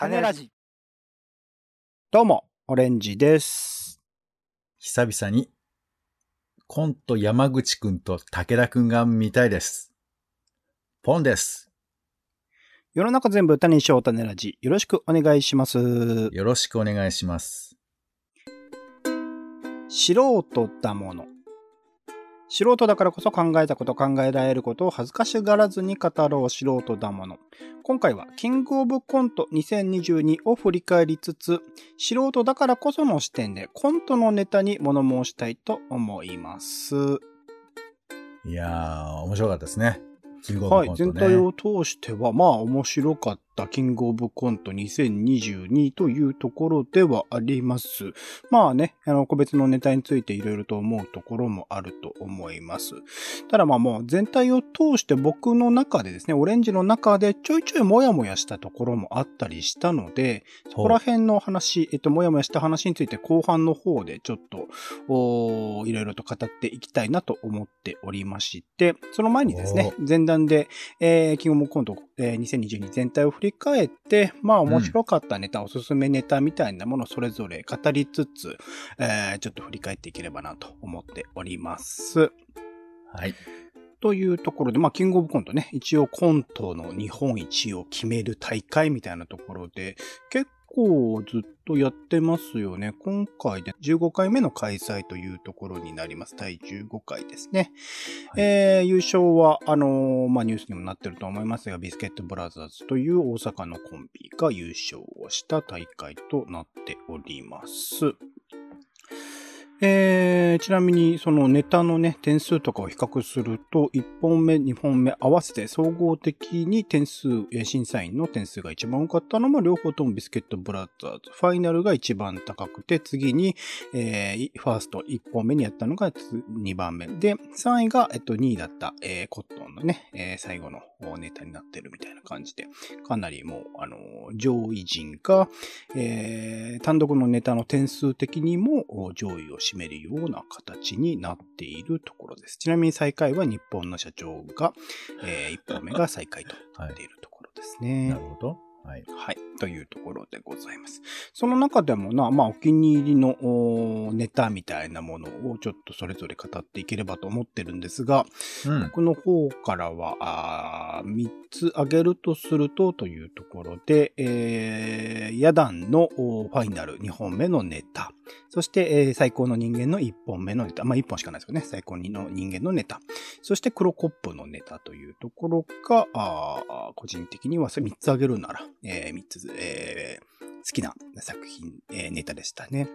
種ラジ。どうも、オレンジです。久々に、コント山口くんと武田くんが見たいです。ポンです。世の中全部種にしよう種ラジ。よろしくお願いします。よろしくお願いします。素人だもの。素人だからこそ考えたこと考えられることを恥ずかしがらずに語ろう素人だもの。今回はキングオブコント2022を振り返りつつ、素人だからこその視点でコントのネタに物申したいと思います。いやー、面白かったですね。キングオブはい、コントね。全体を通しては、まあ面白かったキングオブコント2022というところではあります。まあね、あの、個別のネタについていろいろと思うところもあると思います。ただまあもう全体を通して僕の中でですね、オレンジの中でちょいちょいモヤモヤしたところもあったりしたので、そこら辺の話、えっと、もやもやした話について後半の方でちょっと、いろいろと語っていきたいなと思っておりまして、その前にですね、前段で、えー、キングオブコント、えー2022全体を振り返って、まあ面白かったネタ、おすすめネタみたいなものをそれぞれ語りつつ、えーちょっと振り返っていければなと思っております。はい。というところで、まあ、キングオブコントね、一応コントの日本一を決める大会みたいなところで、結構ずっとやってますよね。今回で15回目の開催というところになります。第15回ですね。はいえー優勝は、あのーまあ、ニュースにもなってると思いますが、ビスケットブラザーズという大阪のコンビが優勝をした大会となっております。えーちなみに、そのネタのね、点数とかを比較すると、1本目、2本目合わせて総合的に点数、審査員の点数が一番多かったのも、両方ともビスケットブラザーズ。ファイナルが一番高くて、次に、えーファースト1本目にやったのが2番目。で、3位が、えっと、2位だった、えーコットンのね、えー最後のネタになってるみたいな感じで、かなりもう、あのー上位陣が、えー単独のネタの点数的にも上位を占めるような形になっているところです。ちなみに最下位は日本の社長が、え1本目が最下位となっているところですね。なるほど。はい。はい。というところでございます。その中でもな、まあ、お気に入りのおネタみたいなものをちょっとそれぞれ語っていければと思ってるんですが、うん。僕の方からは、あ3つ挙げるとするとというところで、えー、ヤダンのおファイナル2本目のネタ。そして、えー最高の人間の1本目のネタ。まあ、1本しかないですよね。最高の人間のネタ。そして、黒コップのネタというところが、個人的には3つ挙げるなら、え3つ、えー好きな作品、えーネタでしたね。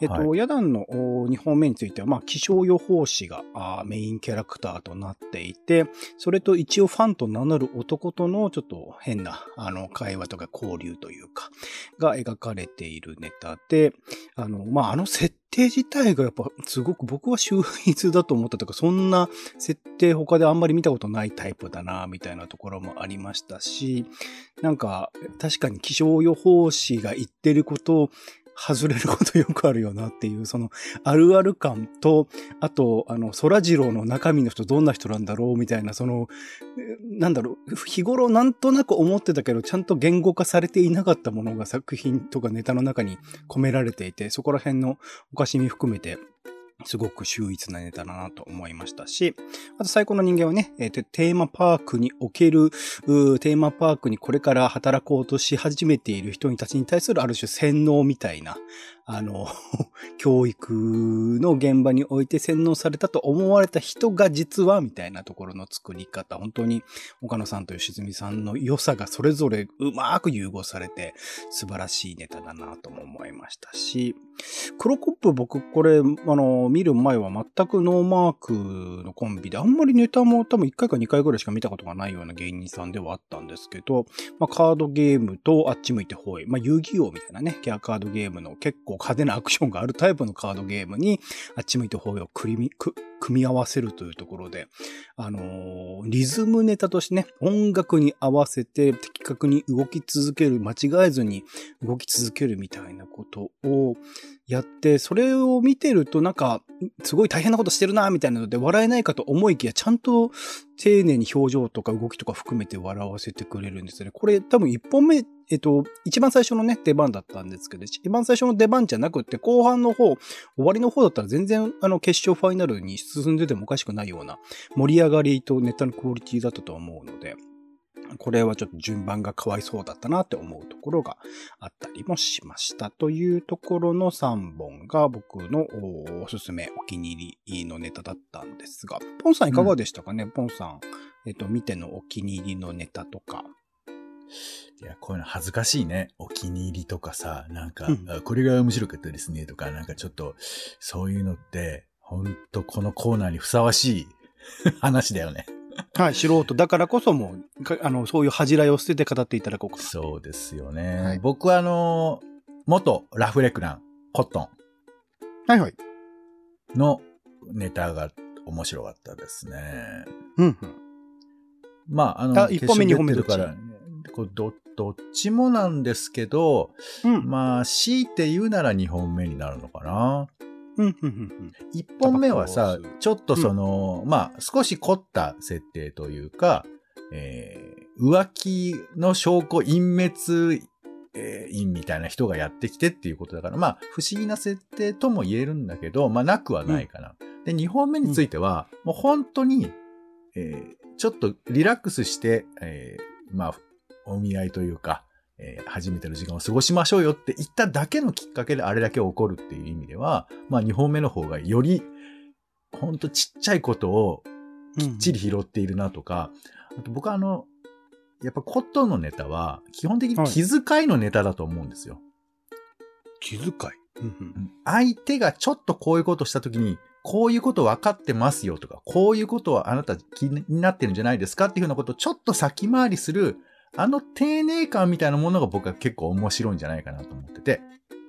えっと、はヤダンの2本目については、まあ、気象予報士がメインキャラクターとなっていて、それと一応ファンと名乗る男とのちょっと変な、あの、会話とか交流というか、が描かれているネタで、あの、まあ、あの設定自体がやっぱすごく僕は秀逸だと思ったとか、そんな設定他であんまり見たことないタイプだな、みたいなところもありましたし、なんか、確かに気象予報士が言ってることを外れることよくあるよなっていう、その、あるある感と、あと、あの、空次郎の中身の人どんな人なんだろうみたいな、その、なんだろう、日頃なんとなく思ってたけど、ちゃんと言語化されていなかったものが作品とかネタの中に込められていて、そこら辺のおかしみ含めて、すごく秀逸なネタだなと思いましたし、あと最高の人間はね、えーテーマパークにおける、テーマパークにこれから働こうとし始めている人たちに対するある種洗脳みたいな、あの、教育の現場において洗脳されたと思われた人が実は、みたいなところの作り方、本当に岡野さんと吉住さんの良さがそれぞれうまく融合されて、素晴らしいネタだなとも思いましたし、黒コップ僕これ、あの、見る前は全くノーマークのコンビで、あんまりネタも多分1回か2回ぐらいしか見たことがないような芸人さんではあったんですけど、まあ、カードゲームとあっち向いてほい、まあ、遊戯王みたいなね、キャラカードゲームの結構派手なアクションがあるタイプのカードゲームに、あっち向いて方位を組み、く組み合わせるというところで、あのーリズムネタとしてね、音楽に合わせて的確に動き続ける、間違えずに動き続けるみたいなことをやって、それを見てるとなんか、すごい大変なことしてるな、みたいなので笑えないかと思いきや、ちゃんと丁寧に表情とか動きとか含めて笑わせてくれるんですよね。これ多分一本目、えっと、一番最初のね、出番だったんですけど、一番最初の出番じゃなくて、後半の方、終わりの方だったら全然、あの、決勝ファイナルに進んでてもおかしくないような盛り上がりとネタのクオリティだったと思うので、これはちょっと順番がかわいそうだったなって思うところがあったりもしました。というところの3本が僕のおおすすめ、お気に入りのネタだったんですが、ポンさんいかがでしたかね、ポンさん、えっと、見てのお気に入りのネタとか。いや、こういうの恥ずかしいね。お気に入りとかさ、なんか、うんあこれが面白かったですねとか、なんかちょっと、そういうのって、ほんとこのコーナーにふさわしい 話だよね。はい、素人だからこそもう、かあの、そういう恥じらいを捨てて語っていただこうかな。そうですよね。はい僕はあの、元ラフレクラン、コットンはいはい。のネタが面白かったですね。うん、うん。まあ、あの、あ一本目二本目出てるから、ど、どっちもなんですけど、うん、まあ、強いて言うなら2本目になるのかな。うん、うん、うん。1本目はさちょっとその、まあ、少し凝った設定というか、えー浮気の証拠隠滅、えー員みたいな人がやってきてっていうことだから、まあ、不思議な設定とも言えるんだけど、まあ、なくはないかな。で、2本目については、もう本当に、えーちょっとリラックスして、えーまあ、お見合いというか、えー初めての時間を過ごしましょうよって言っただけのきっかけであれだけ起こるっていう意味では、まあ2本目の方がより、ほんとちっちゃいことをきっちり拾っているなとか、あと僕はあの、やっぱコットンのネタは基本的に気遣いのネタだと思うんですよ。気遣い？うん、うん。相手がちょっとこういうことしたときに、こういうこと分かってますよとか、こういうことはあなた気になってるんじゃないですかっていうふうなことをちょっと先回りする、あの丁寧感みたいなものが僕は結構面白いんじゃないかなと思ってて。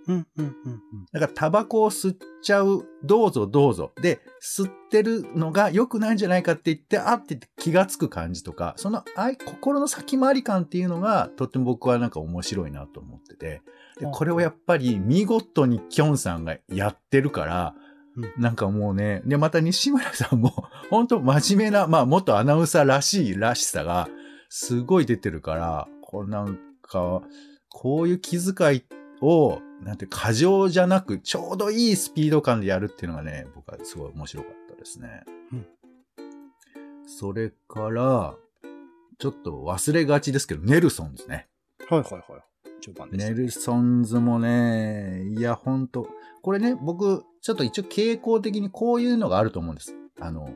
うん、うん、うん。だからタバコを吸っちゃう、どうぞどうぞ。で、吸ってるのが良くないんじゃないかって言って、あって言って気がつく感じとか、その愛心の先回り感っていうのが、とっても僕はなんか面白いなと思ってて。でこれをやっぱり見事にキョンさんがやってるから、うんなんかもうね、で、また西村さんも、本当真面目な、まあ元アナウンサーらしいらしさが、すごい出てるから、こうなんか、こういう気遣いを、なんて過剰じゃなく、ちょうどいいスピード感でやるっていうのがね、僕はすごい面白かったですね。うんそれから、ちょっと忘れがちですけど、ネルソンですね。はい、はい、はい。序盤です。ネルソンズもね、いや、ほんと。これね、僕、ちょっと一応傾向的にこういうのがあると思うんです。あの、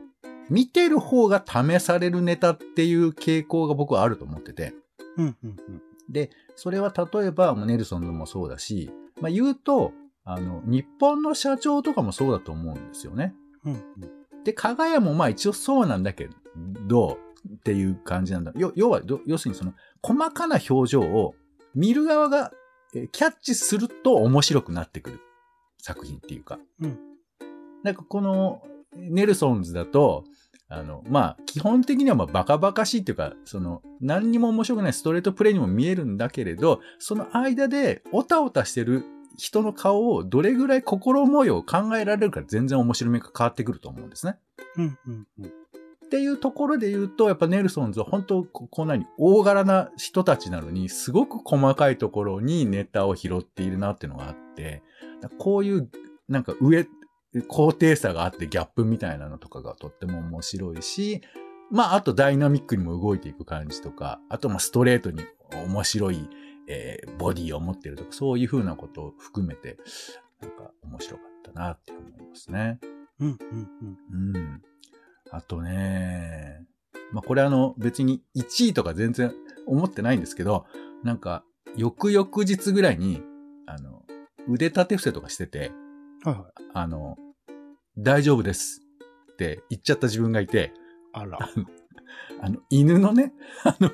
見てる方が試されるネタっていう傾向が僕はあると思ってて。うん、うん、うん。で、それは例えば、ネルソンズもそうだし、まあ言うと、あの、日本の社長とかもそうだと思うんですよね。うん、うん。で、加賀屋もまあ一応そうなんだけど、っていう感じなんだ。よ要はど、要するにその、細かな表情を見る側がえーキャッチすると面白くなってくる作品っていうか。うんなんかこの、ネルソンズだと、あの、まあ、基本的にはまあバカバカしいっていうか、その、何にも面白くないストレートプレイにも見えるんだけれど、その間で、おたおたしてる人の顔をどれぐらい心模様を考えられるか全然面白みが変わってくると思うんですね。うん、うん、うん。っていうところで言うと、やっぱネルソンズは本当ここんなに大柄な人たちなのに、すごく細かいところにネタを拾っているなっていうのがあって、こういうなんか上、高低差があってギャップみたいなのとかがとっても面白いし、まあ、あとダイナミックにも動いていく感じとか、あとまあストレートに面白い、えーボディを持ってるとか、そういうふうなことを含めて、なんか面白かったなって思いますね。うん、うん、うん。うん。あとね、まあ、これあの別に1位とか全然思ってないんですけど、なんか、翌々日ぐらいに、あの、腕立て伏せとかしてて、はい、はい。あの、大丈夫ですって言っちゃった自分がいて、あら。あの、犬のね、あの、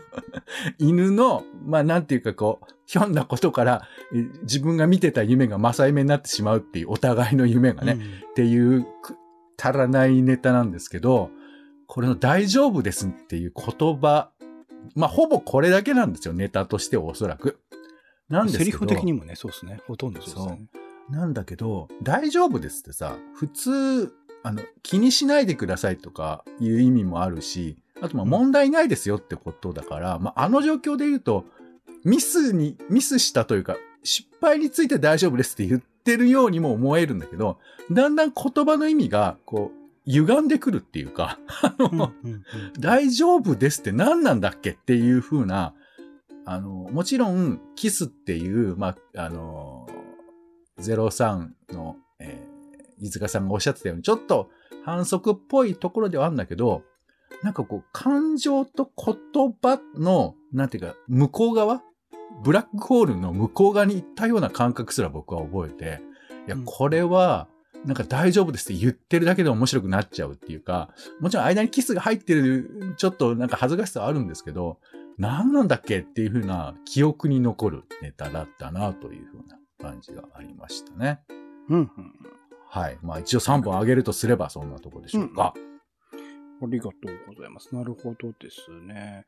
犬の、まあ、なんていうかこう、ひょんなことから、え自分が見てた夢が正夢になってしまうっていう、お互いの夢がね、っていうくたらないネタなんですけど、これの大丈夫ですっていう言葉、まあ、ほぼこれだけなんですよ、ネタとしてはおそらく。なんですけど。セリフ的にもね、そうですね。ほとんどそうですね。なんだけど、大丈夫ですってさ、普通、あの、気にしないでくださいとかいう意味もあるし、あとまあ問題ないですよってことだから、まあ、あの状況で言うと、ミスに、ミスしたというか、失敗について大丈夫ですって言ってるようにも思えるんだけど、だんだん言葉の意味が、こう、歪んでくるっていうか、あの、大丈夫ですって何なんだっけっていう風な、あの、もちろん、キスっていう、まあ、あの、03の、えー、飯塚さんがおっしゃってたように、ちょっと反則っぽいところではあるんだけど、なんかこう、感情と言葉の、なんていうか、向こう側ブラックホールの向こう側に行ったような感覚すら僕は覚えて、いや、これは、なんか大丈夫ですって言ってるだけで面白くなっちゃうっていうか、もちろん間にキスが入ってる、ちょっとなんか恥ずかしさはあるんですけど、何なんだっけっていう風な記憶に残るネタだったなという風な感じがありましたね。うん、うん。はい。まあ一応3本あげるとすればそんなとこでしょうか。うんありがとうございます。なるほどですね。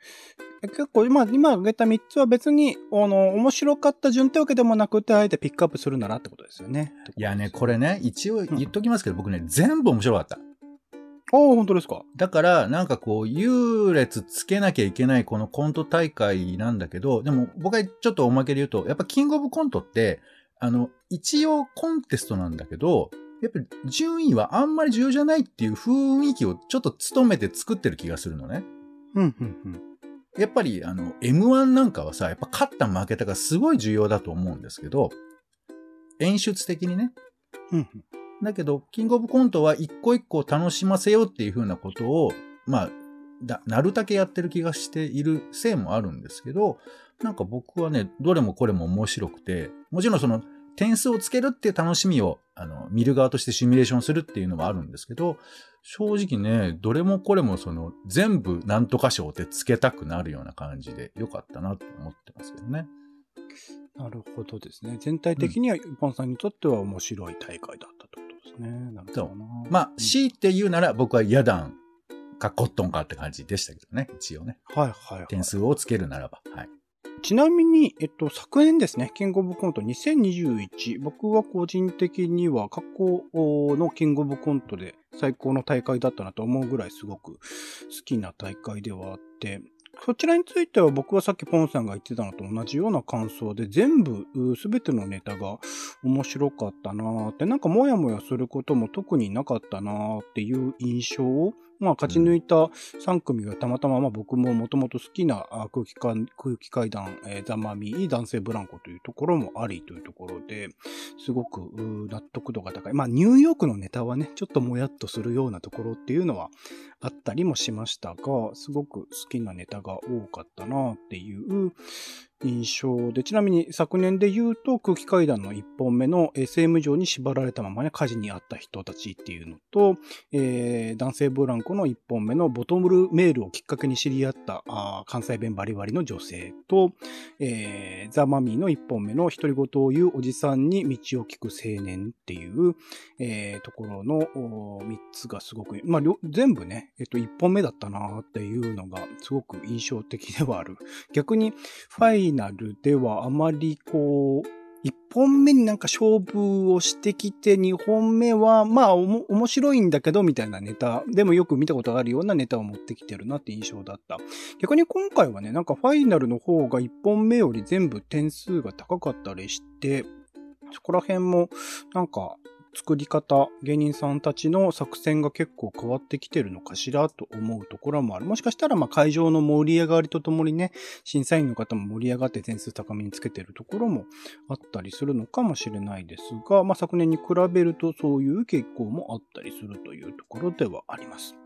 結構今、今挙げた3つは別に、あの、面白かった順ってわけでもなくて、あえてピックアップするならってことですよね。いやね、これね、一応言っときますけど、うん、僕ね、全部面白かった。ああ、本当ですか？だから、なんかこう、優劣つけなきゃいけないこのコント大会なんだけど、でも僕はちょっとおまけで言うと、やっぱキングオブコントって、あの、一応コンテストなんだけど、やっぱり順位はあんまり重要じゃないっていう雰囲気をちょっと努めて作ってる気がするのね。うん、うん、うん。やっぱりあの、M1 なんかはさ、やっぱ勝った負けたがすごい重要だと思うんですけど、演出的にね。うん。だけど、キングオブコントは一個一個楽しませようっていう風なことを、まあ、だ、なるだけやってる気がしているせいもあるんですけど、なんか僕はね、どれもこれも面白くて、もちろんその、点数をつけるっていう楽しみを、あの、見る側としてシミュレーションするっていうのはあるんですけど、正直ね、どれもこれもその、全部なんとか賞ってつけたくなるような感じでよかったなと思ってますけどね。なるほどですね。全体的には、ポンさんにとっては面白い大会だったってことですね。なるほどな。まあ、強いて言うなら僕はヤダンかコットンかって感じでしたけどね、一応ね。はいはい、はい、点数をつけるならば。はい。ちなみに、えっと、昨年ですね、キングオブコント2021、僕は個人的には過去のキングオブコントで最高の大会だったなと思うぐらいすごく好きな大会ではあって、そちらについては僕はさっきポンさんが言ってたのと同じような感想で全部すべてのネタが面白かったなーって、なんかモヤモヤすることも特になかったなーっていう印象をまあ、勝ち抜いた3組がたまたま、まあ、僕ももともと好きな空気階空気階段、えー、ザ・マミー、男性ブランコというところもありというところで、すごく納得度が高い。まあ、ニューヨークのネタはね、ちょっともやっとするようなところっていうのはあったりもしましたが、すごく好きなネタが多かったなっていう印象で、ちなみに昨年で言うと空気階段の1本目の SM 上に縛られたままね、火事にあった人たちっていうのと、えー、男性ブランコの1本目のボトムルメールをきっかけに知り合った関西弁バリバリの女性と、えー、ザ・マミーの1本目の独り言を言うおじさんに道を聞く青年っていう、えー、ところの3つがすごく、まあ、全部ね、えっと、1本目だったなっていうのがすごく印象的ではある。逆に、ファイナルではあまりこう、一本目になんか勝負をしてきて、二本目は、まあ、面白いんだけど、みたいなネタ、でもよく見たことがあるようなネタを持ってきてるなって印象だった。逆に今回はね、なんかファイナルの方が一本目より全部点数が高かったりして、そこら辺も、なんか、作り方、芸人さんたちの作戦が結構変わってきてるのかしらと思うところもある。もしかしたら、まあ会場の盛り上がりとともにね、審査員の方も盛り上がって点数高めにつけてるところもあったりするのかもしれないですが、まあ昨年に比べるとそういう傾向もあったりするというところではあります。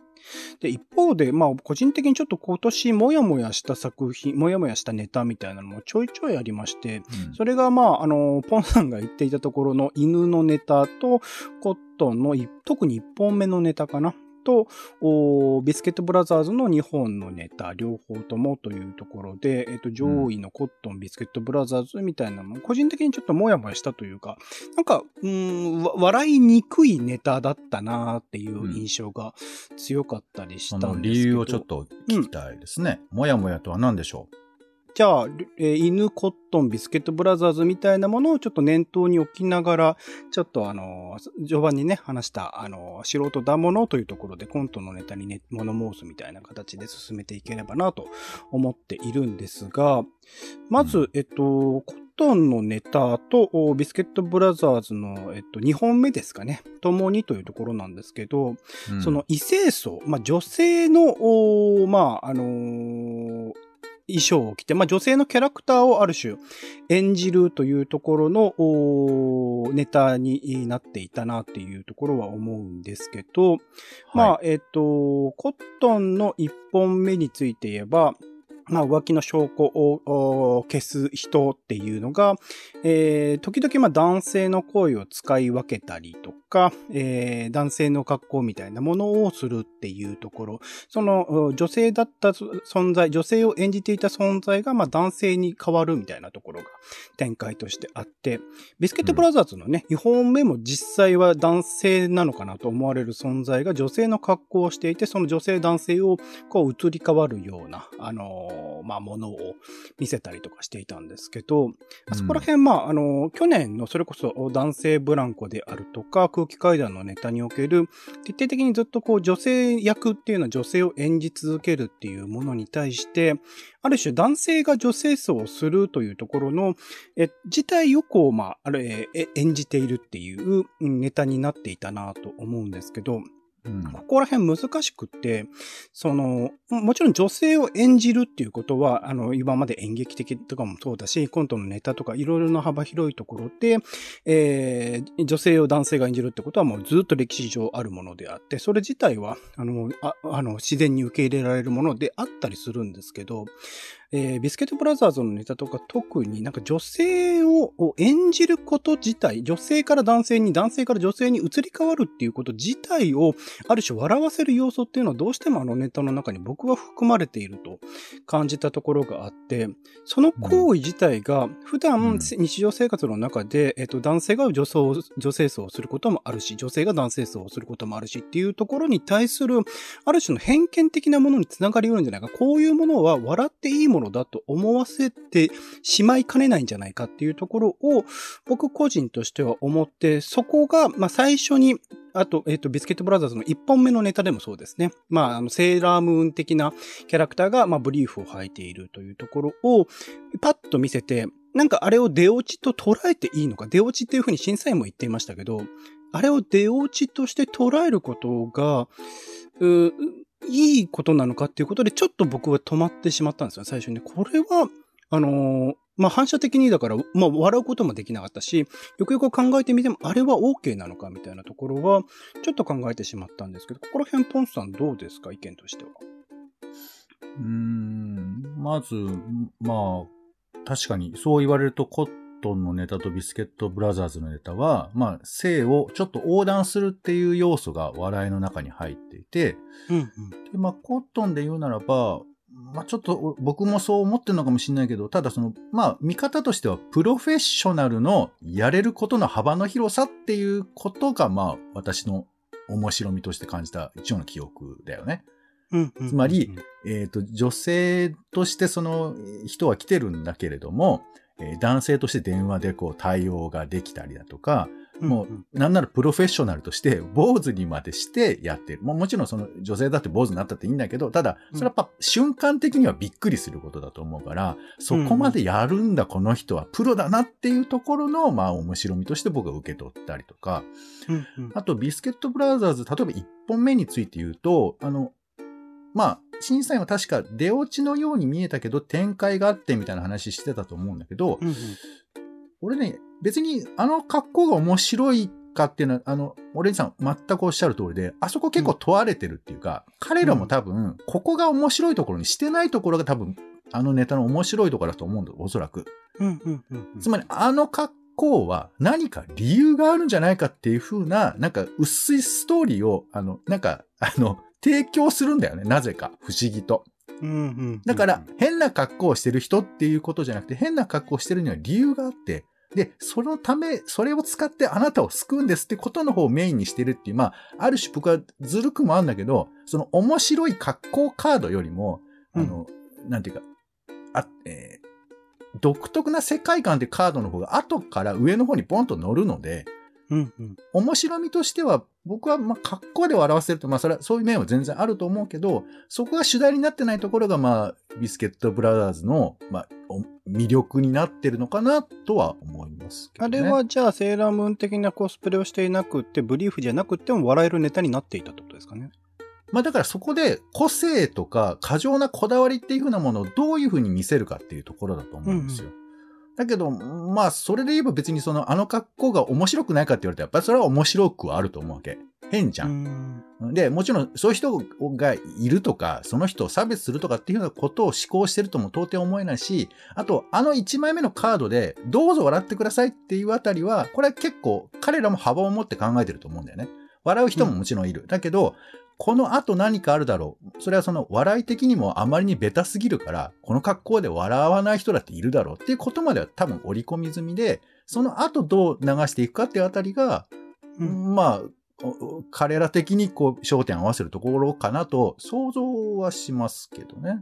で、一方で、まあ、個人的にちょっと今年もやもやした作品、もやもやしたネタみたいなのもちょいちょいありまして、うん、それがまあ、あの、ポンさんが言っていたところの犬のネタと、コットンの特に一本目のネタかな。と、ビスケットブラザーズの2本のネタ、両方ともというところで、えっ、と、上位のコットン、ビスケットブラザーズみたいなのも、個人的にちょっともやもやしたというか、なんか、うん、笑いにくいネタだったなっていう印象が強かったりしたんですけど、うん、理由をちょっと聞きたいですね。うん、もやもやとは何でしょう？じゃあ、えー、犬コットンビスケットブラザーズみたいなものをちょっと念頭に置きながら、ちょっとあの、序盤にね、話した、あの、素人だものというところでコントのネタにね、物申すみたいな形で進めていければなと思っているんですが、まず、えっと、コットンのネタとビスケットブラザーズの、えっと、2本目ですかね。共にというところなんですけど、うん、その異性層、まあ、女性の、まあ、あのー衣装を着て、まあ、女性のキャラクターをある種演じるというところのネタになっていたなっていうところは思うんですけど、はい、まあ、えっ、と、コットンの一本目について言えば、まあ、浮気の証拠を消す人っていうのが、えー、時々まあ男性の声を使い分けたりとか、えー、男性の格好みたいなものをするっていうところ、その女性だった存在、女性を演じていた存在がまあ男性に変わるみたいなところが展開としてあって、ビスケットブラザーズのね、2本目も実際は男性なのかなと思われる存在が女性の格好をしていて、その女性男性をこう移り変わるような、あのーまあ、ものを見せたりとかしていたんですけど、あそこら辺、まあ、あの、去年のそれこそ男性ブランコであるとか、空気階段のネタにおける、徹底的にずっとこう、女性役っていうのは女性を演じ続けるっていうものに対して、ある種男性が女性層をするというところの、え、自体をこう、まあ、あれ、演じているっていうネタになっていたなと思うんですけど、ここら辺難しくって、その、もちろん女性を演じるっていうことは、あの、今まで演劇的とかもそうだし、コントのネタとかいろいろな幅広いところで、えー、女性を男性が演じるってことはもうずっと歴史上あるものであって、それ自体は、あの、ああの自然に受け入れられるものであったりするんですけど、えー、ビスケットブラザーズのネタとか特になんか女性を演じること自体、女性から男性に、男性から女性に移り変わるっていうこと自体を、ある種笑わせる要素っていうのはどうしてもあのネタの中に僕は含まれていると感じたところがあって、その行為自体が普段日常生活の中で、えっと、男性が女装、女性層をすることもあるし、女性が男性層をすることもあるしっていうところに対する、ある種の偏見的なものにつながりうるんじゃないか。こういうものは笑っていいもののだと思わせてしまいかねないんじゃないかっていうところを僕個人としては思って、そこが、まあ最初にあと、えっ、ー、と、ビスケットブラザーズの一本目のネタでもそうですね。まあ、あの、セーラームーン的なキャラクターが、まあ、ブリーフを履いているというところを、パッと見せて、なんかあれを出落ちと捉えていいのか、出落ちっていうふうに審査員も言っていましたけど、あれを出落ちとして捉えることが、ういいことなのかっていうことで、ちょっと僕は止まってしまったんですよ、最初に。これは、あの、まあ、反射的にだから、まあ、笑うこともできなかったし、よくよく考えてみても、あれは OK なのかみたいなところは、ちょっと考えてしまったんですけど、ここら辺、ポンさんどうですか？意見としては。うーん、まず、まあ、確かに、そう言われると、コットンのネタとビスケットブラザーズのネタは、まあ、性をちょっと横断するっていう要素が笑いの中に入っていて、うんうん、でまあ、コットンで言うならば、まあ、ちょっと僕もそう思ってるのかもしれないけど、ただその、まあ、見方としては、プロフェッショナルのやれることの幅の広さっていうことが、まあ、私の面白みとして感じた一応の記憶だよね。つまり、えっ、ー、と、女性としてその人は来てるんだけれども、えー、男性として電話でこう対応ができたりだとか、もう、なんならプロフェッショナルとして、坊主にまでしてやってる。ももちろんその女性だって坊主になったっていいんだけど、ただ、それはやっぱ瞬間的にはびっくりすることだと思うから、そこまでやるんだ、この人はプロだなっていうところの、まあ面白みとして僕は受け取ったりとか、あと、ビスケットブラザーズ、例えば1本目について言うと、あの、まあ、審査員は確か出落ちのように見えたけど、展開があってみたいな話してたと思うんだけど、うんうん、俺ね、別にあの格好が面白いかっていうのは、あの、オレンジさん全くおっしゃる通りで、あそこ結構問われてるっていうか、うん、彼らも多分、ここが面白いところにしてないところが多分、あのネタの面白いところだと思うんだ、おそらく。つまり、あの格好は何か理由があるんじゃないかっていう風な、なんか薄いストーリーを、あの、なんか、あの、提供するんだよね。なぜか。不思議と。うんうん。だから、変な格好をしてる人っていうことじゃなくて、変な格好をしてるには理由があって、で、そのため、それを使ってあなたを救うんですってことの方をメインにしてるっていう、まあ、ある種僕はずるくもあるんだけど、その面白い格好カードよりも、あの、なんていうか、あ、えー独特な世界観ってカードの方が後から上の方にポンと乗るので、うんうん。面白みとしては、僕は、まあ、格好で表せると、まあ、それは、そういう面は全然あると思うけど、そこが主題になってないところが、まあ、ビスケットブラザーズの、まあ、お魅力になってるのかな、とは思いますけどあね。れはじゃあセーラームーン的なコスプレをしていなくって、ブリーフじゃなくても笑えるネタになっていたってことですかね？まあ、だからそこで、個性とか、過剰なこだわりっていう風なものをどういう風に見せるかっていうところだと思うんですよ。だけど、まあ、それで言えば別にその、あの格好が面白くないかって言われたら、やっぱりそれは面白くはあると思うわけ。変じゃん。ん。で、もちろん、そういう人がいるとか、その人を差別するとかっていうようなことを思考してるとも到底思えないし、あと、あの1枚目のカードで、どうぞ笑ってくださいっていうあたりは、これは結構、彼らも幅を持って考えてると思うんだよね。笑う人ももちろんいる。だけど、この後何かあるだろう。それはその笑い的にもあまりにベタすぎるから、この格好で笑わない人だっているだろうっていうことまでは多分織り込み済みで、その後どう流していくかっていうあたりが、うんまあ、お彼ら的にこう焦点を合わせるところかなと想像はしますけどね。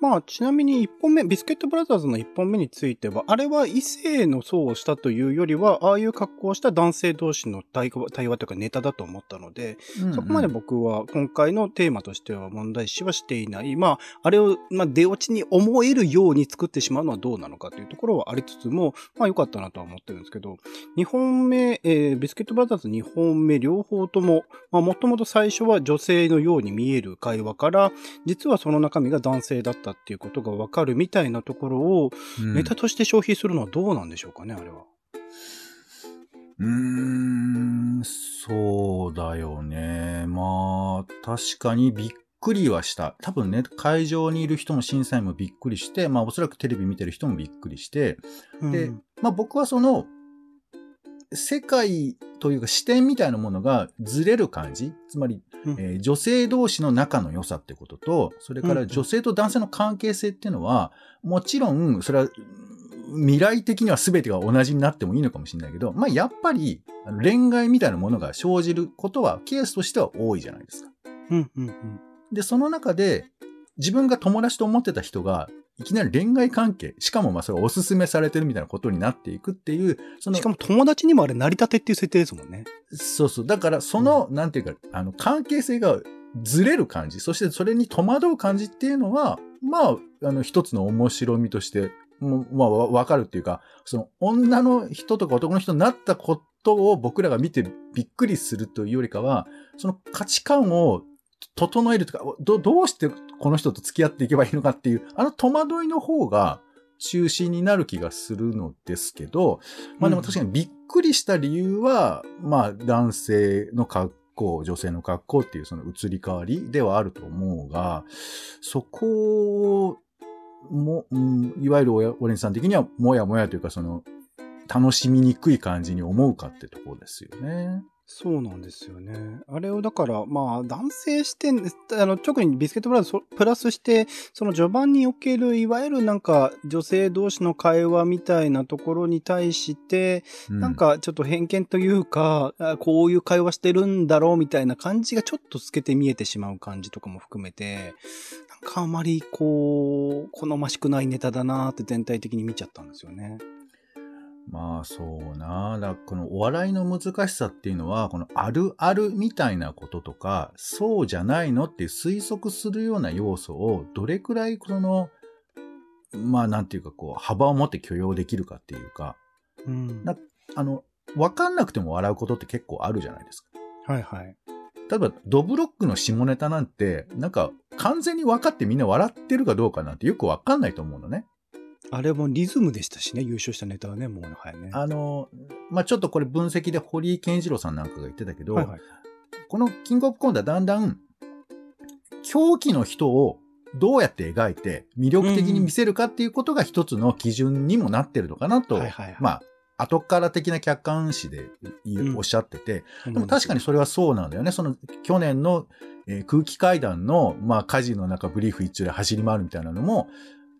まあ、ちなみに1本目、ビスケットブラザーズの1本目については、あれは異性の層をしたというよりは、ああいう格好をした男性同士の対話対話というかネタだと思ったので、そこまで僕は今回のテーマとしては問題視はしていない。まあ、あれを、まあ、出落ちに思えるように作ってしまうのはどうなのかというところはありつつも、まあ良かったなとは思ってるんですけど、2本目、えービスケットブラザーズ2本目両方とも、まあもともと最初は女性のように見える会話から、実はその中身が男性だったっていうことがわかるみたいなところを、うんネタとして消費するのはどうなんでしょうかね、あれは。うーん、そうだよね。まあ、確かにびっくりはした。多分ね、会場にいる人も審査員もびっくりして、まあおそらくテレビ見てる人もびっくりして、でうん、まあ僕はその、世界というか視点みたいなものがずれる感じつまり、うんえー女性同士の仲の良さってことと、それからうん女性と男性の関係性っていうのは、もちろん、それは、未来的には全てが同じになってもいいのかもしれないけど、まあやっぱり、恋愛みたいなものが生じることは、ケースとしては多いじゃないですか。うん、うん、うん。で、その中で、自分が友達と思ってた人が、いきなり恋愛関係、しかもまあそれおすすめされてるみたいなことになっていくっていう、そのしかも友達にもあれ成り立てっていう設定ですもんね。そうそう。だから、その、なんていうか、あの、関係性がずれる感じ、そしてそれに戸惑う感じっていうのは、まあ、あの、一つの面白みとして、もうまあ、わわかるっていうか、その、女の人とか男の人になったことを僕らが見てびっくりするというよりかは、その価値観を整えるとか、ど、どうしてこの人と付き合っていけばいいのかっていう、あの戸惑いの方が中心になる気がするのですけど、まあでも確かにびっくりした理由は、まあ男性の格好、女性の格好っていうその移り変わりではあると思うが、そこも、うん、いわゆるオオレンジさん的にはもやもやというかその、楽しみにくい感じに思うかってところですよね。そうなんですよね。あれをだから、まあ、男性視点で、あの、特にビスケットブラザーズそプラスして、その序盤における、いわゆるなんか、女性同士の会話みたいなところに対して、うなん、かちょっと偏見というか、あこういう会話してるんだろうみたいな感じがちょっと透けて見えてしまう感じとかも含めて、なんかあまりこう、好ましくないネタだなーって全体的に見ちゃったんですよね。まあそうな。だこのお笑いの難しさっていうのは、このあるあるみたいなこととか、そうじゃないのって推測するような要素を、どれくらいその、まあなんていうかこう、幅を持って許容できるかっていうか、うん。なあの、わかんなくても笑うことって結構あるじゃないですか。はいはい。例えば、ドブロックの下ネタなんて、なんか、完全に分かってみんな笑ってるかどうかなんてよくわかんないと思うのね。あれもリズムでしたしね、優勝したネタはね、もうね、はいね。あの、まあ、ちょっとこれ分析で堀井健一郎さんなんかが言ってたけど、はいはい。このキングオブコントはだんだん、狂気の人をどうやって描いて魅力的に見せるかっていうことが一つの基準にもなってるのかなと、まあ、後から的な客観視でおっしゃってて、ででも確かにそれはそうなんだよね。その去年の、えー空気階段の、まあ、火事の中ブリーフ一丁で走り回るみたいなのも、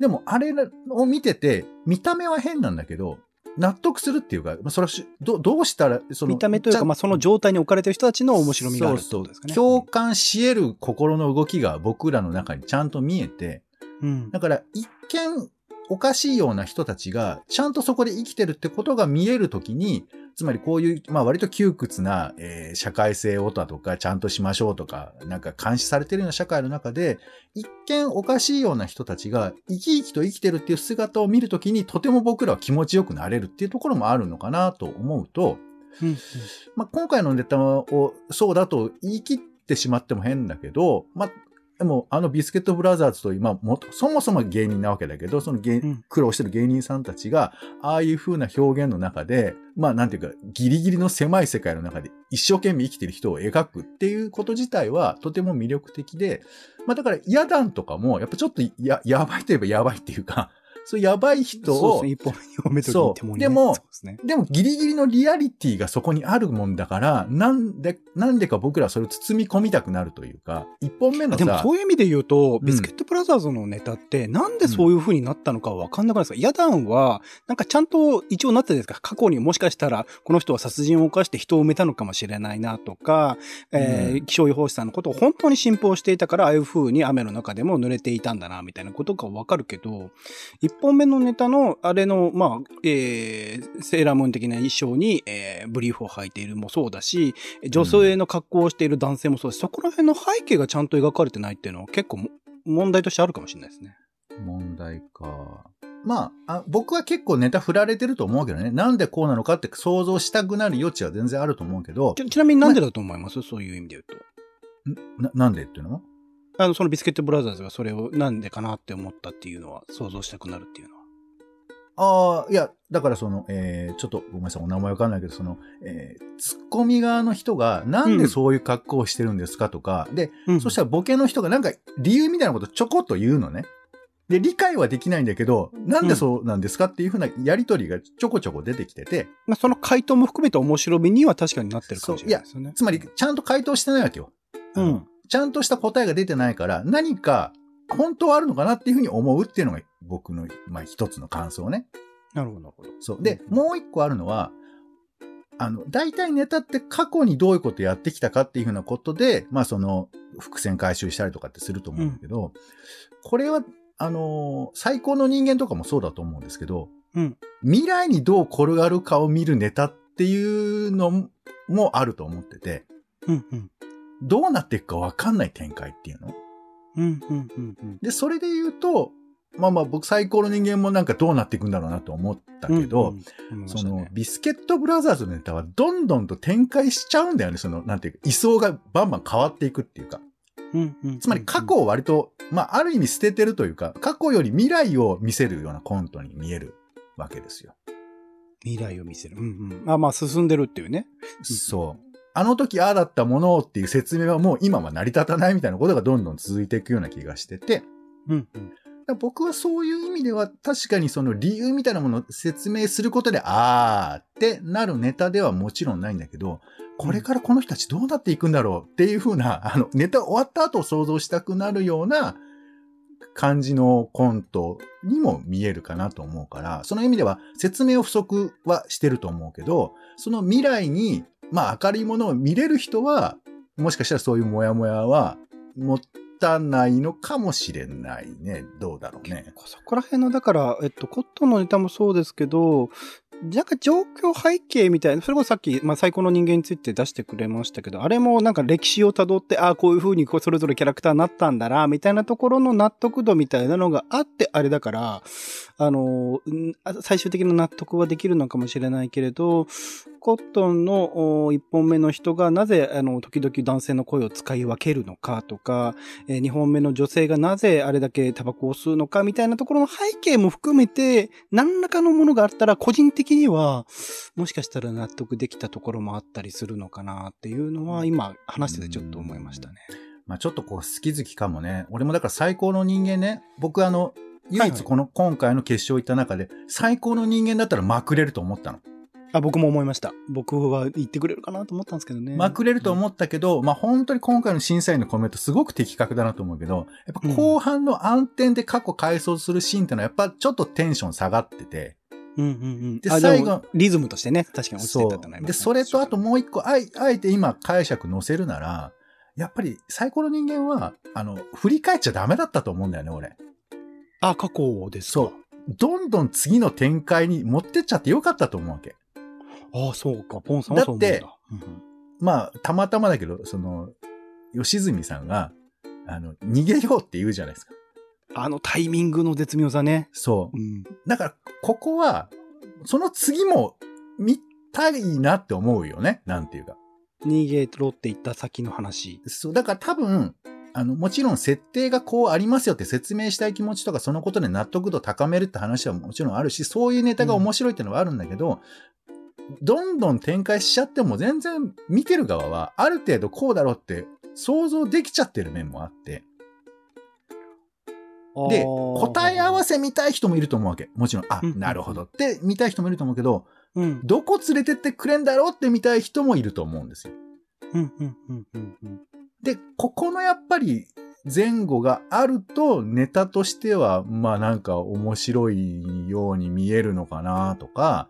でもあれを見てて、見た目は変なんだけど、納得するっていうか、まあ、それはしどどうしたら、その、見た目というか、まあ、その状態に置かれてる人たちの面白みがあるってことですかね。共感し得る心の動きが僕らの中にちゃんと見えて、うん。だから一見おかしいような人たちがちゃんとそこで生きてるってことが見えるときに、つまりこういう、まあ割と窮屈な、えー社会性をだとか、ちゃんとしましょうとか、なんか監視されてるような社会の中で、一見おかしいような人たちが生き生きと生きてるっていう姿を見るときに、とても僕らは気持ちよくなれるっていうところもあるのかなと思うと、うん。まあ、今回のネタをそうだと言い切ってしまっても変だけど、まあ、でも、あのビスケットブラザーズという、まあ、もそもそも芸人なわけだけど、その芸、うん。苦労してる芸人さんたちが、ああいう風な表現の中で、まあ、なんていうか、ギリギリの狭い世界の中で一生懸命生きてる人を描くっていうこと自体はとても魅力的で、まあ、だから、ヤダンとかも、やっぱちょっとや、やばいといえばやばいっていうか、そうやばい人をそうですね。一本読めとそう言ってもでもそうですね。でもギリギリのリアリティがそこにあるもんだから、なんで、なんでか僕らはそれを包み込みたくなるというか、一本目のでもさ、そういう意味で言うと、うん。ビスケットブラザーズのネタって、なんでそういう風になったのかわかんなくないですか、ヤダンは、なんかちゃんと一応なってですか。過去にもしかしたら、この人は殺人を犯して人を埋めたのかもしれないなとか、えーう気象予報士さんのことを本当に信奉していたから、ああいう風に雨の中でも濡れていたんだな、みたいなことがわかるけど、一本目のネタの、あれの、まあ、えーセーラームーン的な衣装に、えーブリーフを履いているもそうだし、女性の格好をしている男性もそうだし、そこら辺の背景がちゃんと描かれてないっていうのは結構も問題としてあるかもしれないですね。問題か。まああ、僕は結構ネタ振られてると思うけどね。なんでこうなのかって想像したくなる余地は全然あると思うけどち、ちなみになんでだと思います？そういう意味で言うと。ななんでっていうの？あの、そのビスケットブラザーズがそれをなんでかなって思ったっていうのは想像したくなるっていうのは。ああ、いや、だからその、えー、ちょっとごめんなさい、お名前わかんないけど、その、えー、ツッコミ側の人が、なんでそういう格好をしてるんですかとか、で、うんそしたらボケの人がなんか理由みたいなことちょこっと言うのね。で、理解はできないんだけど、なんでそうなんですかっていうふうなやりとりがちょこちょこ出てきてて、まあ、その回答も含めて面白みには確かになってるかもしれないですよね。つまりちゃんと回答してないわけよ。うん。ちゃんとした答えが出てないから、何か本当はあるのかなっていうふうに思うっていうのが僕の、まあ一つの感想ね。なるほど、なるほど。そう。で、うんもう一個あるのは、あの、大体ネタって過去にどういうことやってきたかっていうふうなことで、まあその、伏線回収したりとかってすると思うんだけど、これは、あのー最高の人間とかもそうだと思うんですけど、うん。未来にどう転がるかを見るネタっていうのもあると思ってて、うん、うん。どうなっていくかわかんない展開っていうの？うん、うん、うん、うん。で、それで言うと、まあまあ僕最高の人間もなんかどうなっていくんだろうなと思ったけど、うん、うんそのビスケットブラザーズのネタはどんどんと展開しちゃうんだよね。その、なんていうか、位相がバンバン変わっていくっていうか。うんうんつまり過去を割と、まあ、ある意味捨ててるというか、過去より未来を見せるようなコントに見えるわけですよ。未来を見せる。うんうん。あ、まあ進んでるっていうね。そう。あの時ああだったものっていう説明はもう今は成り立たないみたいなことがどんどん続いていくような気がしてて、うんうん。だから僕はそういう意味では確かにその理由みたいなものを説明することで、あーってなるネタではもちろんないんだけど、これからこの人たちどうなっていくんだろうっていう風な、あの、ネタ終わった後を想像したくなるような感じのコントにも見えるかなと思うから、その意味では説明を不足はしてると思うけど、その未来に、まあ明るいものを見れる人は、もしかしたらそういうモヤモヤは持たないのかもしれないね。どうだろうね。そこら辺の、だから、えっと、コットンのネタもそうですけど、なんか状況背景みたいな、それこそさっき、まあ、最高の人間について出してくれましたけど、あれもなんか歴史をたどって、ああ、こういう風にそれぞれキャラクターになったんだな、みたいなところの納得度みたいなのがあって、あれだから、あの、うんあ最終的な納得はできるのかもしれないけれど、コットンのお一本目の人がなぜ、あの、時々男性の声を使い分けるのかとか、えー二本目の女性がなぜあれだけタバコを吸うのかみたいなところの背景も含めて、何らかのものがあったら、個人的には、もしかしたら納得できたところもあったりするのかなっていうのは、今話しててちょっと思いましたね。まあちょっとこう好き好きかもね。俺もだから最高の人間ね。僕あの、唯一この今回の決勝行った中で、最高の人間だったらまくれると思ったの。あ、僕も思いました。僕は言ってくれるかなと思ったんですけどね。まくれると思ったけど、まあ本当に今回の審査員のコメントすごく的確だなと思うけど、やっぱ後半の暗転で過去回想するシーンってのはやっぱちょっとテンション下がってて、うんうんうん。であ最後もリズムとしてね、確かに落ちてそたってなりう。で、ますねそれとあともう一個、あえあえて今解釈載せるなら、やっぱりサイコロ人間は、あの、振り返っちゃダメだったと思うんだよね、俺。あ、過去ですか。そう。どんどん次の展開に持ってっちゃってよかったと思うわけ。あそうか。ポンさんはそう思うんだ。だってうんうんまあ、たまたまだけど、その、吉住さんが、あの、逃げようって言うじゃないですか。あのタイミングの絶妙さね。そうう。ん。だから、ここは、その次も見たいなって思うよね。なんていうか。逃げろって言った先の話。そう、だから多分、あの、もちろん設定がこうありますよって説明したい気持ちとか、そのことで納得度高めるって話はもちろんあるし、そういうネタが面白いってのはあるんだけど、どんどん展開しちゃっても全然見てる側はある程度こうだろうって想像できちゃってる面もあって、で、答え合わせ。せ見たい人もいると思うわけ。もちろん、あう、んなるほどって見たい人もいると思うけど、うん。どこ連れてってくれんだろうって見たい人もいると思うんですよ。で、ここのやっぱり前後があるとネタとしては、まあなんか面白いように見えるのかなとか、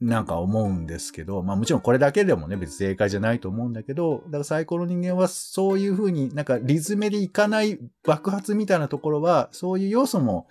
なんか思うんですけど、まあもちろんこれだけでもね別に正解じゃないと思うんだけど、だから最高の人間はそういうふうになんかリズメでいかない爆発みたいなところは、そういう要素も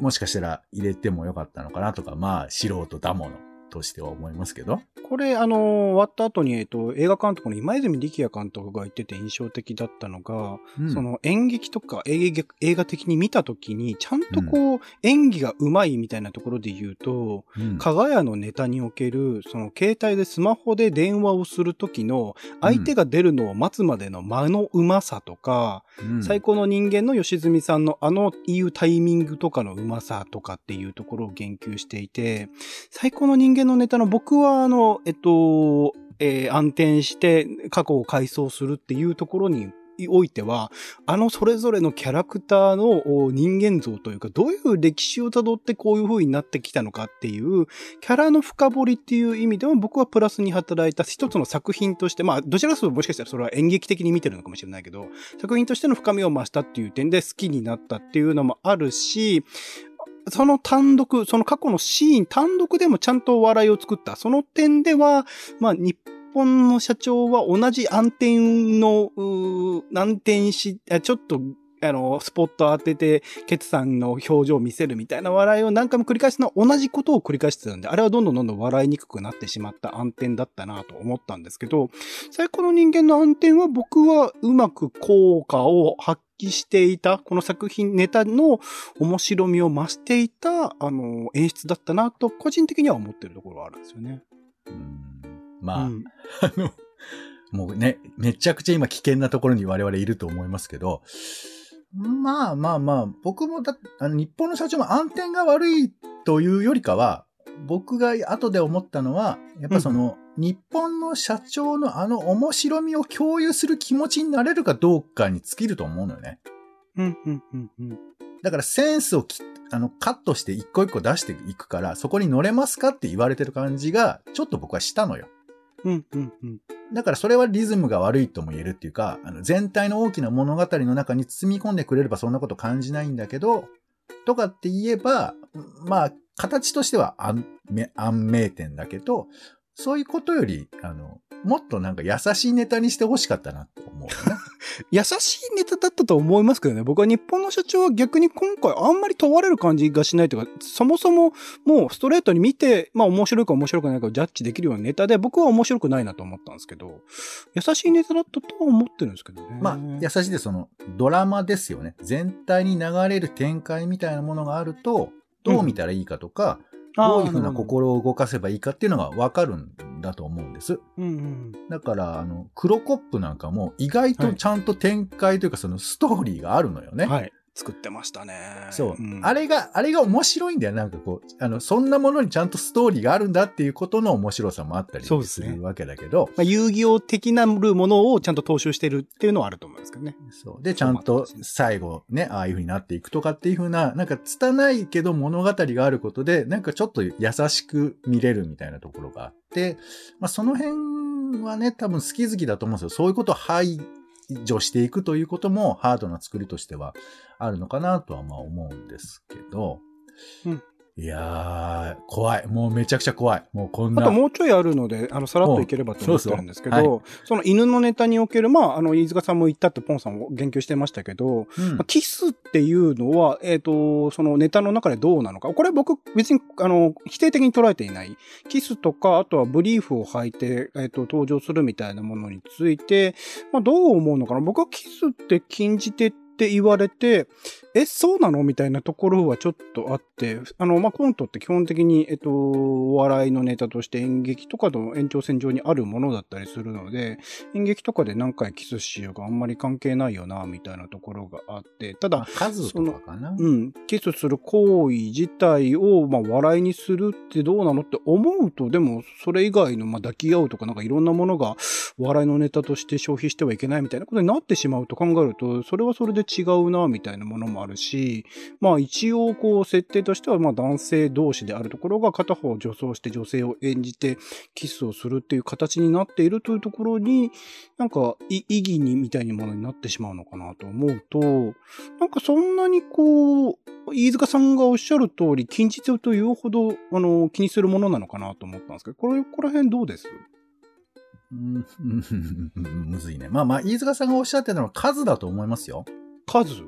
もしかしたら入れてもよかったのかなとか、まあ素人だもの。としては思いますけど。これ、あの、終わった後に、えっと、映画監督の今泉力也監督が言ってて印象的だったのが、うん。その演劇とか映画映画的に見たときに、ちゃんとこう、演技が上手いみたいなところで言うと、うん。加賀屋のネタにおける、その携帯でスマホで電話をするときの、相手が出るのを待つまでの間のうまさとか、最高の人間の吉住さんのあの言うタイミングとかのうまさとかっていうところを言及していて、最高の人間のネタの僕はあの、えっと、えー暗転して過去を回想するっていうところにおいては、あのそれぞれのキャラクターの人間像というか、どういう歴史をたどってこういう風になってきたのかっていう、キャラの深掘りっていう意味では僕はプラスに働いた一つの作品として、まあ、どちらかというともしかしたらそれは演劇的に見てるのかもしれないけど、作品としての深みを増したっていう点で好きになったっていうのもあるし、その単独、その過去のシーン単独でもちゃんと笑いを作った。その点では、まあ、日本の社長は同じ暗転の、うー暗転し、ちょっと、あの、スポット当てて、ケツさんの表情を見せるみたいな笑いを何回も繰り返すのは同じことを繰り返してたんで、あれはどんどんどんどん笑いにくくなってしまった暗転だったなと思ったんですけど、最高の人間の暗転は僕はうまく効果を発揮していた、この作品ネタの面白みを増していた、あの、演出だったなと、個人的には思ってるところはあるんですよね。うんまあ、うんあの、もうね、めちゃくちゃ今危険なところに我々いると思いますけど、まあまあまあ、僕もだ、あの日本の社長も暗転が悪いというよりかは、僕が後で思ったのは、やっぱその、日本の社長のあの面白みを共有する気持ちになれるかどうかに尽きると思うのよね。うん、うん、うん、うん。だからセンスをきあのカットして一個一個出していくから、そこに乗れますかって言われてる感じが、ちょっと僕はしたのよ。うん、うん、うん。だからそれはリズムが悪いとも言えるっていうか、あの全体の大きな物語の中に包み込んでくれればそんなこと感じないんだけど、とかって言えば、まあ、形としては安安明点だけど、そういうことより、あの、もっとなんか優しいネタにしてほしかったなと思うよね。優しいネタだったと思いますけどね。僕は日本の社長は逆に今回あんまり問われる感じがしないというか、そもそももうストレートに見て、まあ面白いか面白くないかをジャッジできるようなネタで、僕は面白くないなと思ったんですけど、優しいネタだったとは思ってるんですけどね。まあ、優しいでその、ドラマですよね。全体に流れる展開みたいなものがあると、どう見たらいいかとか、どういうふうな心を動かせばいいかっていうのがわかるんだと思うんです。うんうん。だから、あの、黒コップなんかも意外とちゃんと展開というかそのストーリーがあるのよね。はい。作ってましたね。そう、んあれが、あれが面白いんだよ。なんかこう、あの、そんなものにちゃんとストーリーがあるんだっていうことの面白さもあったりするわけだけど、まあ、遊戯王的なるものをちゃんと踏襲してるっていうのはあると思うんですけどね。そう。で、ちゃんと最後ね、ああいう風になっていくとかっていう風な、なんか拙いけど物語があることで、なんかちょっと優しく見れるみたいなところがあって、まあその辺はね、多分好き好きだと思うんですよ。そういうことを排除していくということもハードな作りとしてはあるのかなとはまあ思うんですけど、うん。いやー、怖い。もうめちゃくちゃ怖い。もうこんな。あともうちょいあるので、あの、さらっといければと思ってるんですけど、おそそうの犬のネタにおける、まあ、あの、飯塚さんも言ったってポンさんも言及してましたけど、うんまあキスっていうのは、えっ、と、そのネタの中でどうなのか。これ僕別に、あの、否定的に捉えていない。キスとか、あとはブリーフを履いて、えっ、と、登場するみたいなものについて、まあ、どう思うのかな。僕はキスって禁じ手って言われて、え、そうなの？みたいなところはちょっとあって、あの、まあ、コントって基本的に、えっと、お笑いのネタとして演劇とかの延長線上にあるものだったりするので、演劇とかで何回キスしようがあんまり関係ないよな、みたいなところがあって、ただ、まあ数とかかな。うん、キスする行為自体を、まあ、笑いにするってどうなのって思うと、でも、それ以外の、まあ、抱き合うとか、なんかいろんなものが、笑いのネタとして消費してはいけないみたいなことになってしまうと考えると、それはそれで違うな、みたいなものもあるし、まあ、一応、こう、設定としては、まあ、男性同士であるところが、片方を女装して女性を演じて、キスをするっていう形になっているというところに、なんか、い意義に、みたいなものになってしまうのかなと思うと、なんかそんなにこう、飯塚さんがおっしゃる通り、近日というほど、あの、気にするものなのかなと思ったんですけど、これ、ここら辺どうです？むずいね。まあまあ、飯塚さんがおっしゃってたのは数だと思いますよ。数？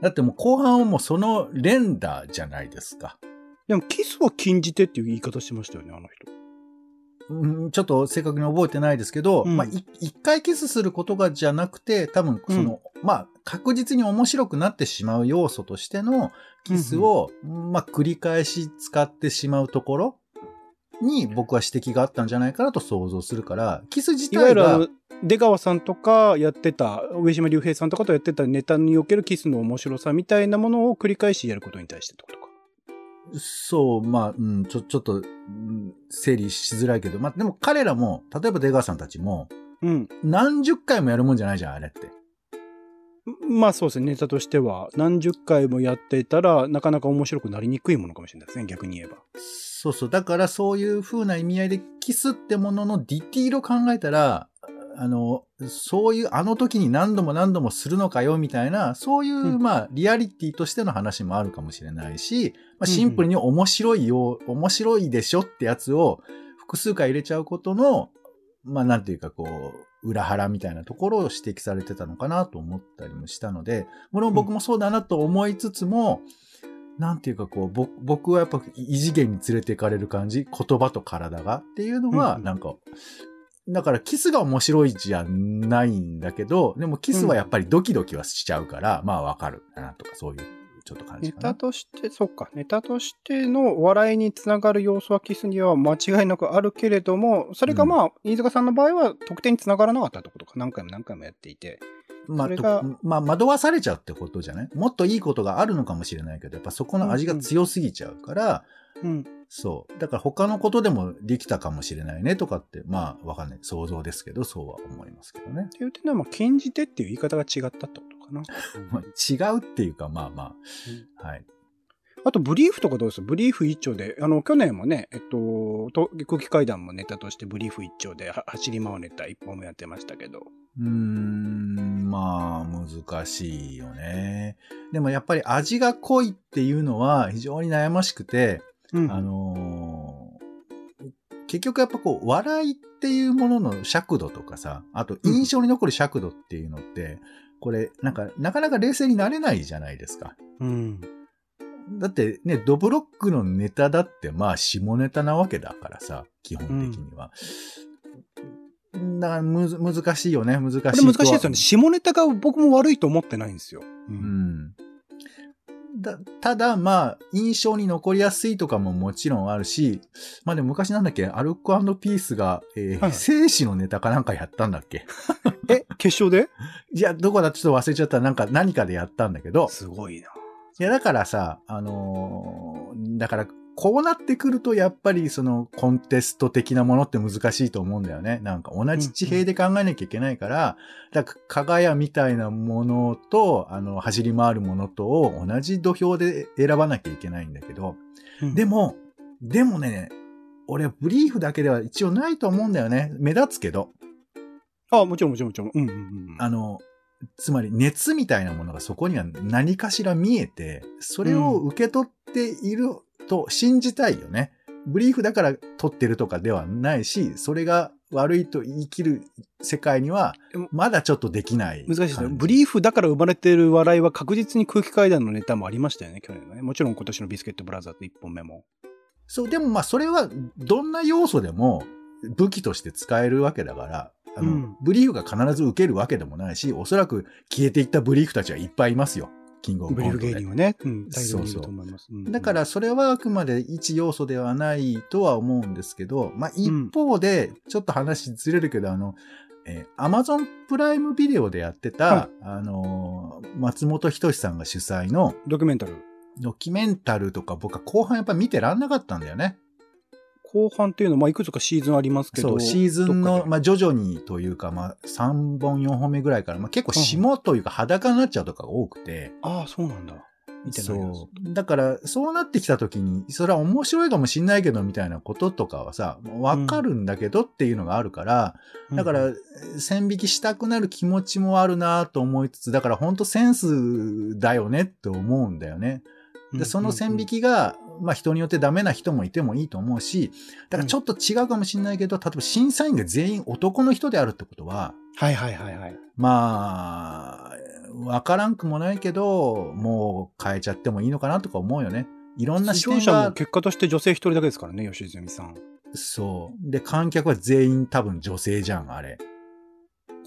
だってもう後半はもうその連打じゃないですか。でも、キスは禁じ手っていう言い方してましたよね、あの人。うん、ちょっと正確に覚えてないですけど、うんまあ、い一回キスすることがじゃなくて、多分その、まあ、確実に面白くなってしまう要素としてのキスを、まあ、繰り返し使ってしまうところに僕は指摘があったんじゃないかなと想像するから、キス自いわゆ体が出川さんとかやってた、上島竜兵さんとかとやってたネタにおけるキスの面白さみたいなものを繰り返しやることに対してってことか。そう、まあ、うん、ちょ、ちょっと、うん整理しづらいけど、まあ、でも彼らも、例えば出川さんたちも、うん。何十回もやるもんじゃないじゃん、あれって。まあそうですね、ネタとしては何十回もやっていたら、なかなか面白くなりにくいものかもしれないですね、逆に言えば。そうそう。だからそういう風な意味合いでキスってもののディティールを考えたら、あの、そういうあの時に何度も何度もするのかよみたいな、そういう、うんまあ、リアリティとしての話もあるかもしれないし、まあ、シンプルに面白いよ、面白いでしょってやつを複数回入れちゃうことの、まあ、なんていうかこう、裏腹みたいなところを指摘されてたのかなと思ったりもしたので、もろん僕もそうだなと思いつつも、なんていうかこう、ぼ僕はやっぱ異次元に連れて行かれる感じ、言葉と体がっていうのは、うん。なんか、だからキスが面白いじゃないんだけど、でもキスはやっぱりドキドキはしちゃうから、まあわかるなとかそういうちょっと感じネかな。タとして、そっか、ネタとしての笑いにつながる要素はキスには間違いなくあるけれども、それがまあ、飯塚さんの場合は得点につながらなかったってことか、何回も何回もやっていて。まあ、それがとまあ、惑わされちゃうってことじゃないもっといいことがあるのかもしれないけど、やっぱそこの味が強すぎちゃうから、うん。そう。だから他のことでもできたかもしれないねとかって、まあわかんない。想像ですけど、そうは思いますけどね。っていう点では、まあ、禁じ手っていう言い方が違ったってことかな。まあ違うっていうか、まあまあ、はい。あと、ブリーフとかどうです？ブリーフ一丁で、あの、去年もね、えっと、と空気階段もネタとしてブリーフ一丁では走り回るネタ一本もやってましたけど。うーん、まあ、難しいよね。でもやっぱり味が濃いっていうのは非常に悩ましくて、うん。あのー結局やっぱこう、笑いっていうものの尺度とかさ、あと印象に残る尺度っていうのって、これ、なんか、なかなか冷静になれないじゃないですか。うん。だってね、ドブロックのネタだってまあ下ネタなわけだからさ、基本的には。だからむず難しいよね、難しい。これ難しいですよね。下ネタが僕も悪いと思ってないんですよ。う。うんん。だ、ただ、まあ、印象に残りやすいとかももちろんあるし、まあでも昔なんだっけ、アルコピースが、えーはい。生死のネタかなんかやったんだっけ？え、決勝で？いや、どこだ？ちょっと忘れちゃった。なんか何かでやったんだけど、すごいな。いや、だからさ、あのーだから、こうなってくると、やっぱりそのコンテスト的なものって難しいと思うんだよね。なんか同じ地平で考えなきゃいけないから、だから、加賀屋みたいなものと、あの、走り回るものとを同じ土俵で選ばなきゃいけないんだけど、でも、も、でもね、俺はブリーフだけでは一応ないと思うんだよね。目立つけど。あ、もちろんもちろんもちろん。うんうんうん。あの、つまり熱みたいなものがそこには何かしら見えて、それを受け取っていると信じたいよね。ブリーフだから取ってるとかではないし、それが悪いと言い切る世界にはまだちょっとできない。難しいですね。ブリーフだから生まれてる笑いは確実に空気階段のネタもありましたよね、去年のね。もちろん今年のビスケットブラザーズ1本目も。そう、でもまあそれはどんな要素でも武器として使えるわけだから、あの、うんブリーフが必ず受けるわけでもないし、おそらく消えていったブリーフたちはいっぱいいますよ。キングオブブリーフコントで芸人はね。うん、大量にいると思います。だからそれはあくまで一要素ではないとは思うんですけど、まあ一方で、ちょっと話ずれるけど、あの、えー、Amazon プライムビデオでやってた、はいあのー松本人志さんが主催のドキュメンタル。ドキュメンタルとか僕は後半やっぱ見てらんなかったんだよね。後半っていうのは、まあ、いくつかシーズンありますけど。そう、シーズンの、まあ徐々にというか、まあ3本4本目ぐらいから、まあ結構霜というか裸になっちゃうとかが多くて、ああ、そうなんだ。そう。だから、そうなってきたときに、それは面白いかもしんないけど、みたいなこととかはさ、わかるんだけどっていうのがあるから、だからうん、線引きしたくなる気持ちもあるなと思いつつ、だから本当センスだよねって思うんだよね。で、その線引きが、まあ人によってダメな人もいてもいいと思うし、だからちょっと違うかもしんないけど、例えば審査員が全員男の人であるってことは、はいはいはいはい。まあ、わからんくもないけど、もう変えちゃってもいいのかなとか思うよね。いろんな視点出場者もが、結果として女性一人だけですからね、吉住さん。そう。で、観客は全員多分女性じゃん、あれ。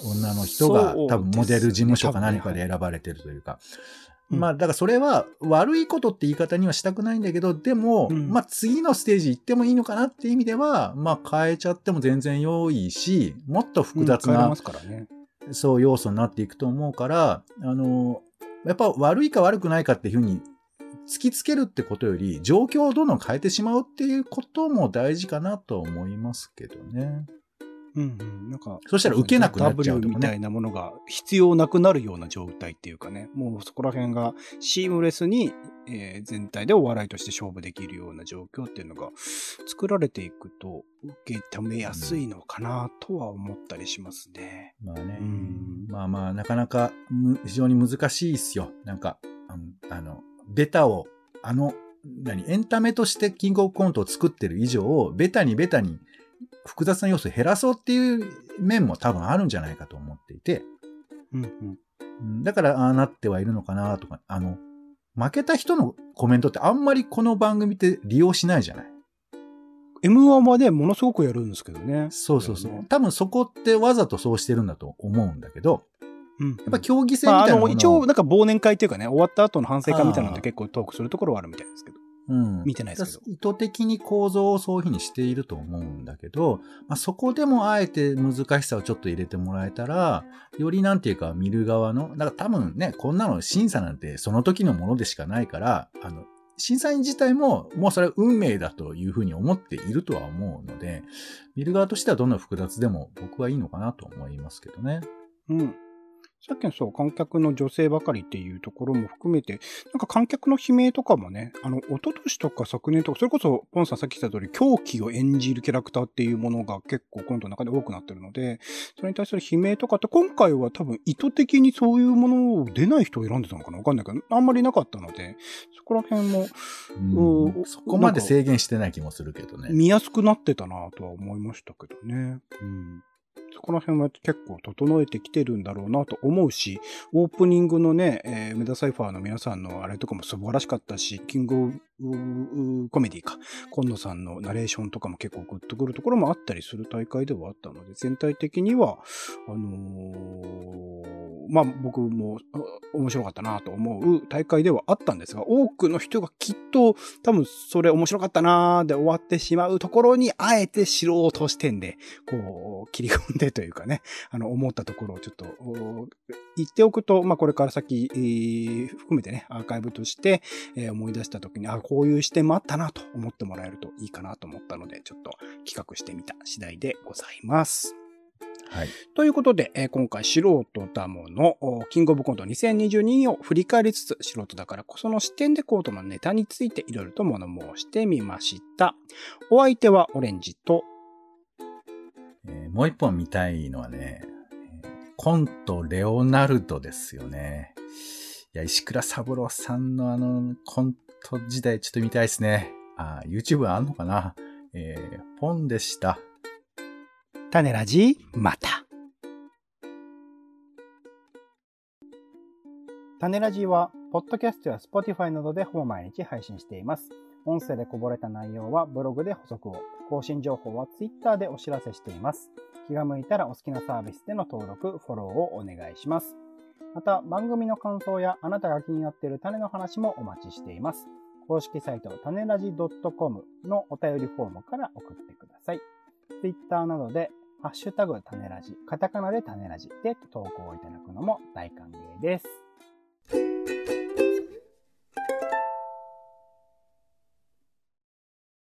女の人が多分モデル事務所か何かで選ばれてるというか。うんまあ、だからそれは悪いことって言い方にはしたくないんだけど、でも、うんまあ次のステージ行ってもいいのかなっていう意味では、まあ変えちゃっても全然良いし、もっと複雑なね。そう要素になっていくと思うから、あの、やっぱ悪いか悪くないかっていうふうに突きつけるってことより、状況をどんどん変えてしまうっていうことも大事かなと思いますけどね。うんうん。なんか、そしたら受けなくなっちゃうとかね W みたいなものが必要なくなるような状態っていうかね、もうそこら辺がシームレスに、えー全体でお笑いとして勝負できるような状況っていうのが作られていくと受け止めやすいのかなとは思ったりしますね。まあねうん。まあまあ、なかなかむ非常に難しいっすよ。なんか、あの、あのベタを、あの、何、エンタメとしてキングオブコントを作ってる以上、ベタにベタに複雑な要素を減らそうっていう面も多分あるんじゃないかと思っていて、うんうん。うんだからああなってはいるのかなとか、あの、負けた人のコメントってあんまりこの番組って利用しないじゃない？M1 はね、ものすごくやるんですけどね。そうそうそう。ね多分そこってわざとそうしてるんだと思うんだけど、うん。やっぱ競技性みまあ、あの、たいなものを一応、なんか忘年会っていうかね、終わった後の反省会みたいなのあーで結構トークするところはあるみたいですけど。うん。見てないですけど意図的に構造をそういうふうにしていると思うんだけど、まあ、そこでもあえて難しさをちょっと入れてもらえたら、よりなんていうか見る側の、だから多分ね、こんなの審査なんてその時のものでしかないから、あの、審査員自体ももうそれは運命だというふうに思っているとは思うので、見る側としてはどんな複雑でも僕はいいのかなと思いますけどね。うん。さっきのそう、観客の女性ばかりっていうところも含めて、なんか観客の悲鳴とかもね、あの、一昨年とか昨年とか、それこそ、ポンさんさっき言った通り、狂気を演じるキャラクターっていうものが結構コントの中で多くなってるので、それに対する悲鳴とかって、今回は多分意図的にそういうものを出ない人を選んでたのかなわかんないけど、あんまりなかったので、そこら辺もうんうんそこまで制限してない気もするけどね。見やすくなってたなとは思いましたけどね。うん。そこら辺は結構整えてきてるんだろうなと思うし、オープニングのね、えー、メダサイファーの皆さんのあれとかも素晴らしかったし、キングオブコメディか、今野さんのナレーションとかも結構グッとくるところもあったりする大会ではあったので、全体的には、あのー、まあ僕も面白かったなと思う大会ではあったんですが、多くの人がきっと多分それ面白かったなーで終わってしまうところに、あえて素人視点で、こう、切り込ん でというかね、あの、思ったところをちょっと、言っておくと、まあこれから先、えー、含めてね、アーカイブとして、えー、思い出した時に、あ、こういう視点もあったなと思ってもらえるといいかなと思ったので、ちょっと企画してみた次第でございます。はい。ということで、えー、今回素人ダモのキングオブコント2022を振り返りつつ、素人だからこその視点でコートのネタについていろいろと物申してみました。お相手はオレンジと、えー、もう一本見たいのはね、コントレオナルドですよね。いや、石倉三郎さんのあの、コント時代ちょっと見たいですね。あ、YouTube あんのかな？えー、ポンでした。種ラジ、また。種ラジは、ポッドキャストや Spotify などでほぼ毎日配信しています。音声でこぼれた内容はブログで補足を。更新情報は Twitter でお知らせしています。気が向いたらお好きなサービスでの登録、フォローをお願いします。また、番組の感想やあなたが気になっている種の話もお待ちしています。公式サイト、種ラジ .com のお便りフォームから送ってください。Twitter などで、ハッシュタグ種ラジ、カタカナで種ラジで投稿いただくのも大歓迎です。